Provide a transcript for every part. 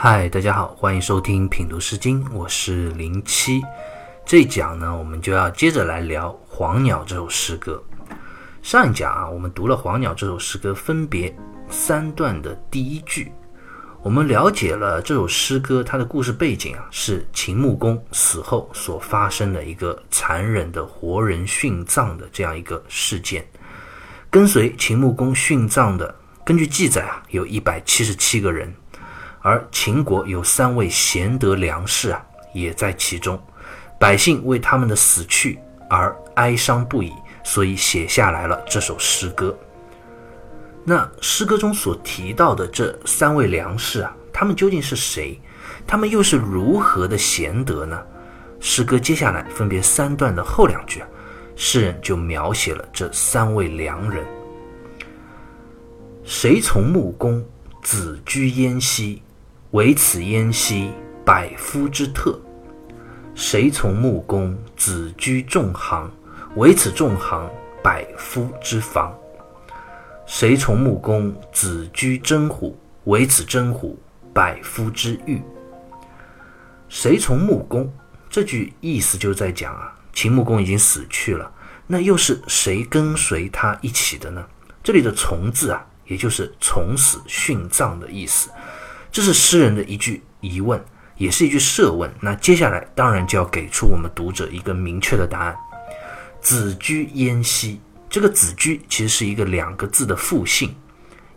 嗨，大家好，欢迎收听品读诗经，我是零七。这一讲呢，我们就要接着来聊《黄鸟》这首诗歌。上一讲啊，我们读了《黄鸟》这首诗歌分别三段的第一句，我们了解了这首诗歌它的故事背景啊，是秦穆公死后所发生的一个残忍的活人殉葬的这样一个事件。跟随秦穆公殉葬的，根据记载啊，有一百七十七个人。而秦国有三位贤德良士啊，也在其中。百姓为他们的死去而哀伤不已，所以写下来了这首诗歌。那诗歌中所提到的这三位良士啊，他们究竟是谁？他们又是如何的贤德呢？诗歌接下来分别三段的后两句啊，诗人就描写了这三位良人。谁从穆公子居燕兮？唯此焉兮，百夫之特。谁从穆公子居仲行？唯此仲行，百夫之防。谁从穆公子居真虎？唯此真虎，百夫之御。谁从穆公？这句意思就在讲啊，秦穆公已经死去了，那又是谁跟随他一起的呢？这里的“从”字啊，也就是从死殉葬的意思。这是诗人的一句疑问，也是一句设问。那接下来当然就要给出我们读者一个明确的答案。子居燕西，这个子居其实是一个两个字的复姓，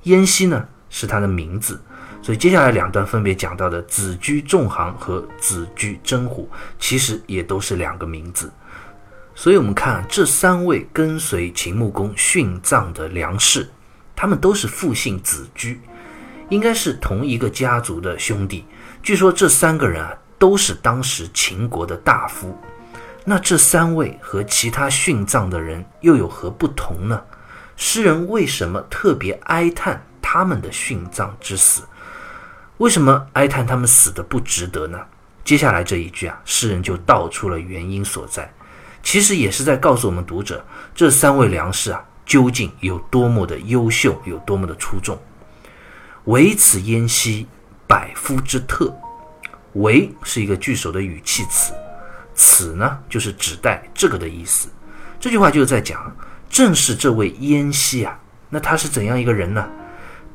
燕西呢是他的名字，所以接下来两段分别讲到的子居仲行和子居真虎，其实也都是两个名字。所以我们看这三位跟随秦穆公殉葬的良士，他们都是复姓子居。应该是同一个家族的兄弟。据说这三个人啊，都是当时秦国的大夫。那这三位和其他殉葬的人又有何不同呢？诗人为什么特别哀叹他们的殉葬之死？为什么哀叹他们死的不值得呢？接下来这一句啊，诗人就道出了原因所在。其实也是在告诉我们读者，这三位良士啊，究竟有多么的优秀，有多么的出众。唯此燕兮，百夫之特。唯是一个句首的语气词，此呢就是指代这个的意思。这句话就是在讲，正是这位燕西啊，那他是怎样一个人呢？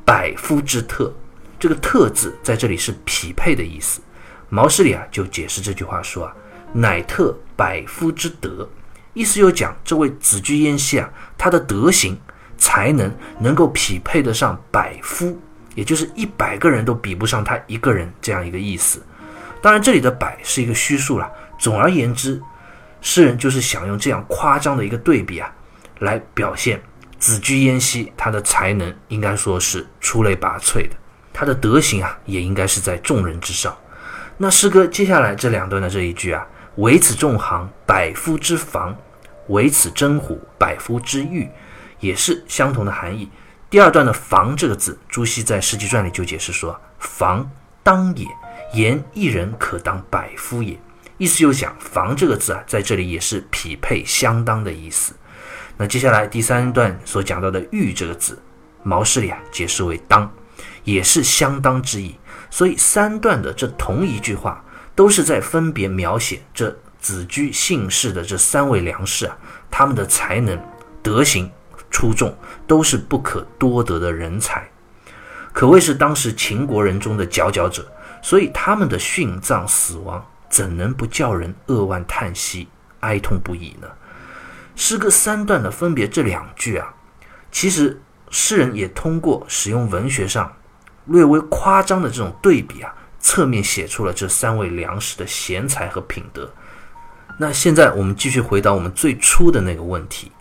百夫之特，这个特字在这里是匹配的意思。毛诗里啊就解释这句话说啊，乃特百夫之德，意思就讲这位子居燕西啊，他的德行才能能够匹配得上百夫。也就是一百个人都比不上他一个人这样一个意思。当然，这里的“百”是一个虚数了。总而言之，诗人就是想用这样夸张的一个对比啊，来表现子居燕兮他的才能应该说是出类拔萃的，他的德行啊也应该是在众人之上。那诗歌接下来这两段的这一句啊，“唯此众行，百夫之防；唯此真虎，百夫之御”，也是相同的含义。第二段的“防”这个字，朱熹在《诗集传》里就解释说：“防当也，言一人可当百夫也。”意思就是讲“防”这个字啊，在这里也是匹配、相当的意思。那接下来第三段所讲到的“御”这个字，毛诗里啊解释为“当”，也是相当之意。所以三段的这同一句话，都是在分别描写这子居姓氏的这三位良士啊，他们的才能、德行。出众都是不可多得的人才，可谓是当时秦国人中的佼佼者。所以他们的殉葬死亡，怎能不叫人扼腕叹息、哀痛不已呢？诗歌三段的分别这两句啊，其实诗人也通过使用文学上略微夸张的这种对比啊，侧面写出了这三位良士的贤才和品德。那现在我们继续回答我们最初的那个问题。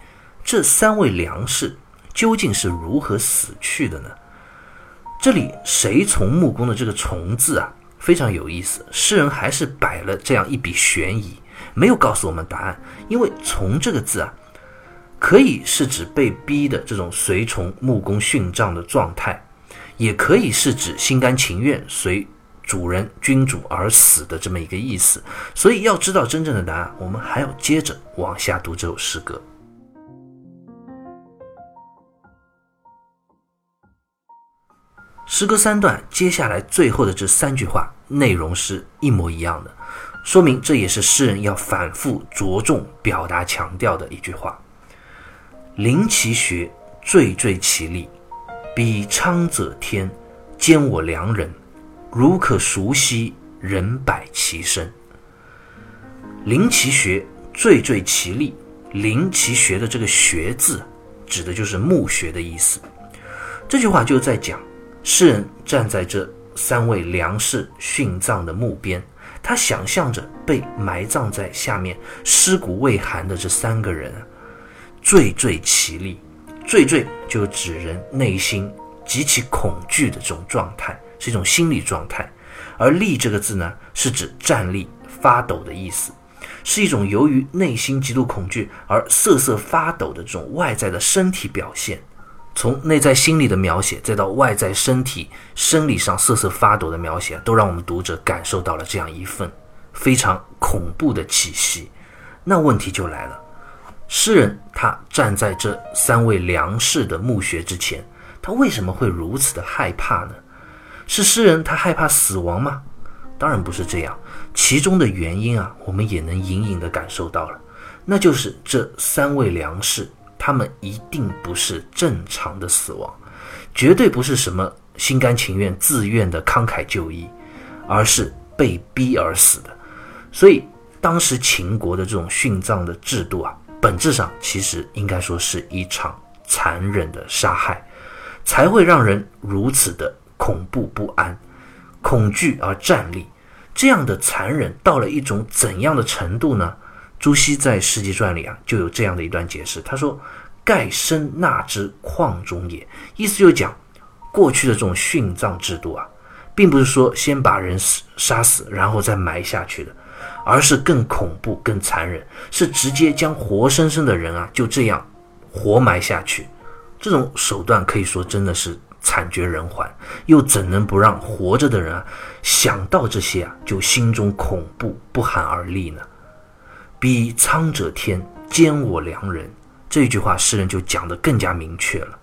这三位良士究竟是如何死去的呢？这里谁从木工的这个“从”字啊，非常有意思。诗人还是摆了这样一笔悬疑，没有告诉我们答案。因为“从”这个字啊，可以是指被逼的这种随从木工殉葬的状态，也可以是指心甘情愿随主人君主而死的这么一个意思。所以要知道真正的答案，我们还要接着往下读这首诗歌。诗歌三段接下来最后的这三句话内容是一模一样的，说明这也是诗人要反复着重表达强调的一句话：临其学，惴惴其力，彼昌者天，兼我良人，如可熟悉，人百其身。临其学，惴惴其力。临其学的这个“学”字，指的就是墓穴的意思。这句话就在讲，诗人站在这三位梁氏殉葬的墓边，他想象着被埋葬在下面尸骨未寒的这三个人，惴惴其力。惴惴就指人内心极其恐惧的这种状态，是一种心理状态。而“立”这个字呢，是指站立、发抖的意思。是一种由于内心极度恐惧而瑟瑟发抖的这种外在的身体表现，从内在心理的描写，再到外在身体生理上瑟瑟发抖的描写，都让我们读者感受到了这样一份非常恐怖的气息。那问题就来了，诗人他站在这三位良士的墓穴之前，他为什么会如此的害怕呢？是诗人他害怕死亡吗？当然不是这样。其中的原因啊，我们也能隐隐地感受到了，那就是这三位良士，他们一定不是正常的死亡，绝对不是什么心甘情愿、自愿的慷慨就义，而是被逼而死的。所以，当时秦国的这种殉葬的制度啊，本质上其实应该说是一场残忍的杀害，才会让人如此的恐怖不安、恐惧而站立。这样的残忍到了一种怎样的程度呢？朱熹在《世纪传》里啊就有这样的一段解释，他说：“盖生纳之矿中也。”意思就是讲，过去的这种殉葬制度啊，并不是说先把人死杀死然后再埋下去的，而是更恐怖、更残忍，是直接将活生生的人啊就这样活埋下去。这种手段可以说真的是。惨绝人寰，又怎能不让活着的人啊想到这些啊，就心中恐怖不寒而栗呢？彼苍者天，兼我良人。这句话，诗人就讲得更加明确了。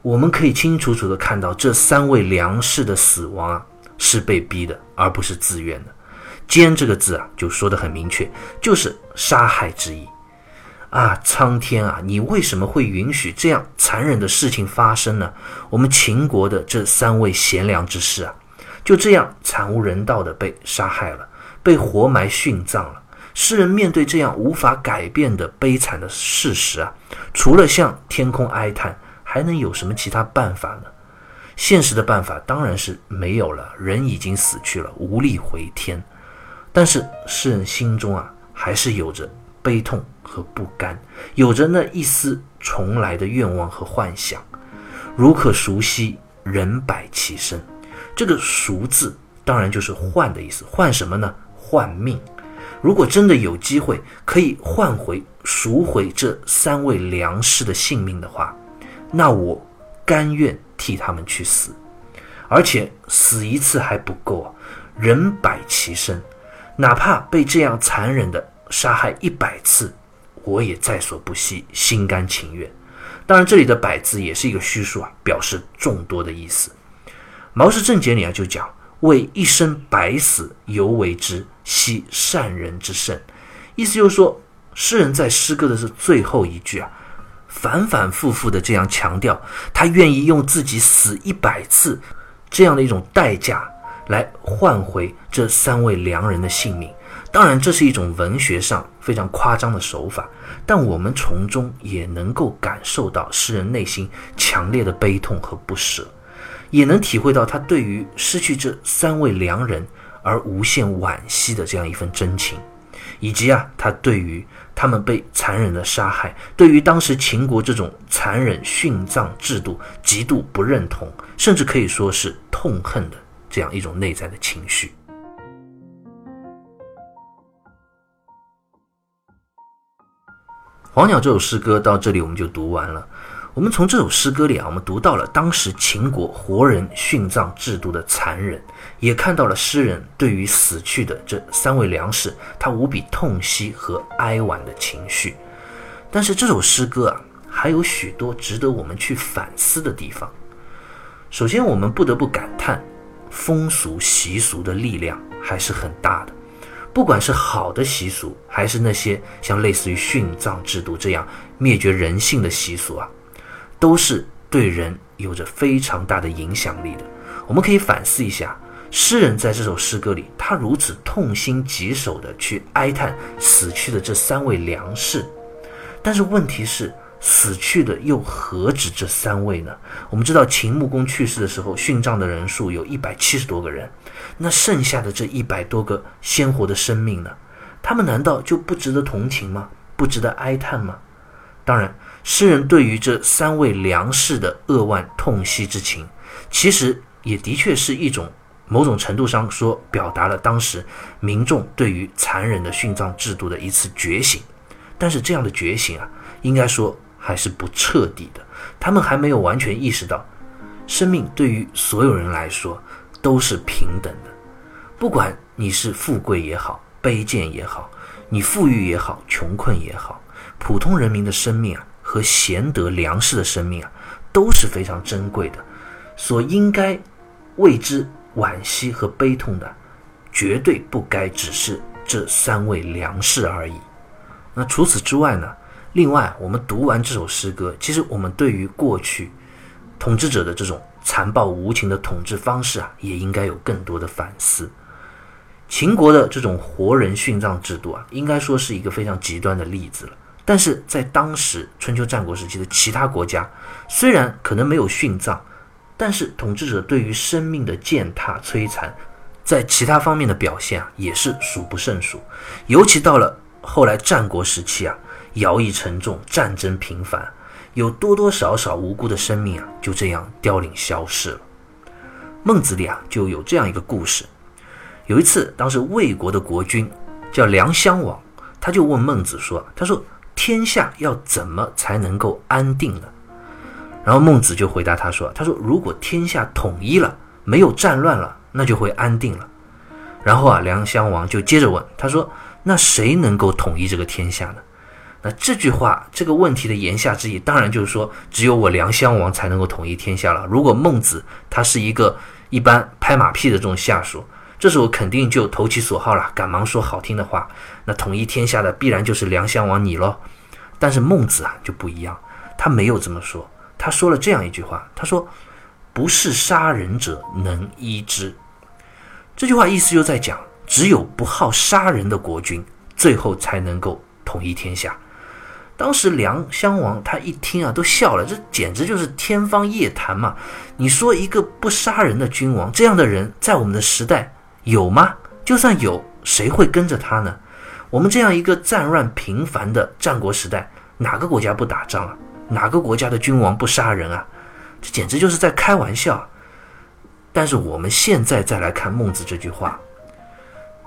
我们可以清清楚楚地看到，这三位良士的死亡啊，是被逼的，而不是自愿的。奸这个字啊，就说得很明确，就是杀害之意。啊，苍天啊！你为什么会允许这样残忍的事情发生呢？我们秦国的这三位贤良之士啊，就这样惨无人道的被杀害了，被活埋殉葬了。诗人面对这样无法改变的悲惨的事实啊，除了向天空哀叹，还能有什么其他办法呢？现实的办法当然是没有了，人已经死去了，无力回天。但是诗人心中啊，还是有着。悲痛和不甘，有着那一丝重来的愿望和幻想。如可熟悉，人百其身。这个“熟”字，当然就是换的意思。换什么呢？换命。如果真的有机会可以换回、赎回这三位良士的性命的话，那我甘愿替他们去死。而且死一次还不够啊，人百其身，哪怕被这样残忍的。杀害一百次，我也在所不惜，心甘情愿。当然，这里的“百”字也是一个虚数啊，表示众多的意思。《毛氏正解》里啊就讲：“为一生百死犹为之，惜善人之甚。”意思就是说，诗人在诗歌的这最后一句啊，反反复复的这样强调，他愿意用自己死一百次这样的一种代价，来换回这三位良人的性命。当然，这是一种文学上非常夸张的手法，但我们从中也能够感受到诗人内心强烈的悲痛和不舍，也能体会到他对于失去这三位良人而无限惋惜的这样一份真情，以及啊，他对于他们被残忍的杀害，对于当时秦国这种残忍殉葬制度极度不认同，甚至可以说是痛恨的这样一种内在的情绪。《黄鸟》这首诗歌到这里我们就读完了。我们从这首诗歌里啊，我们读到了当时秦国活人殉葬制度的残忍，也看到了诗人对于死去的这三位良士他无比痛惜和哀婉的情绪。但是这首诗歌啊，还有许多值得我们去反思的地方。首先，我们不得不感叹，风俗习俗的力量还是很大的。不管是好的习俗，还是那些像类似于殉葬制度这样灭绝人性的习俗啊，都是对人有着非常大的影响力的。我们可以反思一下，诗人在这首诗歌里，他如此痛心疾首地去哀叹死去的这三位良士，但是问题是。死去的又何止这三位呢？我们知道秦穆公去世的时候，殉葬的人数有一百七十多个人，那剩下的这一百多个鲜活的生命呢？他们难道就不值得同情吗？不值得哀叹吗？当然，诗人对于这三位良士的扼腕痛惜之情，其实也的确是一种某种程度上说，表达了当时民众对于残忍的殉葬制度的一次觉醒。但是这样的觉醒啊，应该说。还是不彻底的，他们还没有完全意识到，生命对于所有人来说都是平等的，不管你是富贵也好，卑贱也好，你富裕也好，穷困也好，普通人民的生命啊，和贤德良士的生命啊，都是非常珍贵的，所应该为之惋惜和悲痛的，绝对不该只是这三位良士而已。那除此之外呢？另外，我们读完这首诗歌，其实我们对于过去统治者的这种残暴无情的统治方式啊，也应该有更多的反思。秦国的这种活人殉葬制度啊，应该说是一个非常极端的例子了。但是在当时春秋战国时期的其他国家，虽然可能没有殉葬，但是统治者对于生命的践踏摧残，在其他方面的表现啊，也是数不胜数。尤其到了后来战国时期啊。徭役沉重，战争频繁，有多多少少无辜的生命啊，就这样凋零消逝了。孟子里啊就有这样一个故事：有一次，当时魏国的国君叫梁襄王，他就问孟子说：“他说天下要怎么才能够安定呢？”然后孟子就回答他说：“他说如果天下统一了，没有战乱了，那就会安定了。”然后啊，梁襄王就接着问他说：“那谁能够统一这个天下呢？”那这句话这个问题的言下之意，当然就是说，只有我梁襄王才能够统一天下了。如果孟子他是一个一般拍马屁的这种下属，这时候肯定就投其所好了，赶忙说好听的话。那统一天下的必然就是梁襄王你喽。但是孟子啊就不一样，他没有这么说，他说了这样一句话，他说：“不是杀人者能医之。”这句话意思就在讲，只有不好杀人的国君，最后才能够统一天下。当时梁襄王他一听啊，都笑了，这简直就是天方夜谭嘛！你说一个不杀人的君王，这样的人在我们的时代有吗？就算有，谁会跟着他呢？我们这样一个战乱频繁的战国时代，哪个国家不打仗啊？哪个国家的君王不杀人啊？这简直就是在开玩笑。但是我们现在再来看孟子这句话，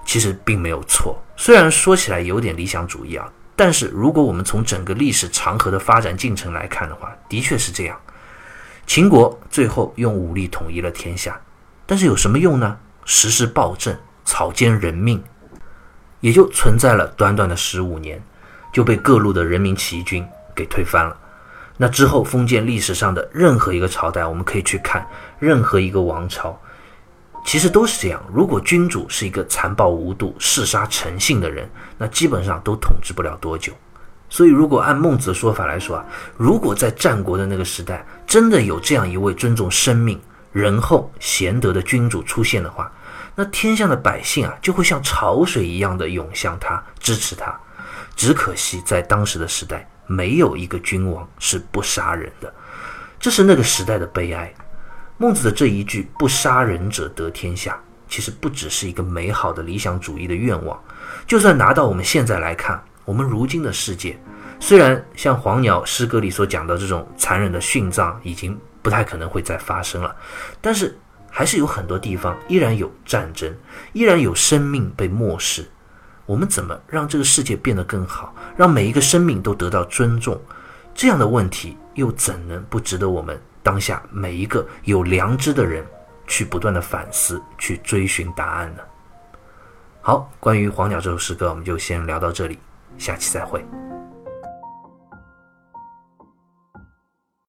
其实并没有错，虽然说起来有点理想主义啊。但是，如果我们从整个历史长河的发展进程来看的话，的确是这样。秦国最后用武力统一了天下，但是有什么用呢？实施暴政，草菅人命，也就存在了短短的十五年，就被各路的人民起义军给推翻了。那之后，封建历史上的任何一个朝代，我们可以去看任何一个王朝。其实都是这样。如果君主是一个残暴无度、嗜杀成性的人，那基本上都统治不了多久。所以，如果按孟子的说法来说啊，如果在战国的那个时代真的有这样一位尊重生命、仁厚、贤德的君主出现的话，那天下的百姓啊就会像潮水一样的涌向他，支持他。只可惜在当时的时代，没有一个君王是不杀人的，这是那个时代的悲哀。孟子的这一句“不杀人者得天下”，其实不只是一个美好的理想主义的愿望。就算拿到我们现在来看，我们如今的世界，虽然像黄鸟诗歌里所讲的这种残忍的殉葬已经不太可能会再发生了，但是还是有很多地方依然有战争，依然有生命被漠视。我们怎么让这个世界变得更好，让每一个生命都得到尊重？这样的问题又怎能不值得我们？当下每一个有良知的人，去不断的反思，去追寻答案呢。好，关于黄鸟这首诗歌，我们就先聊到这里，下期再会。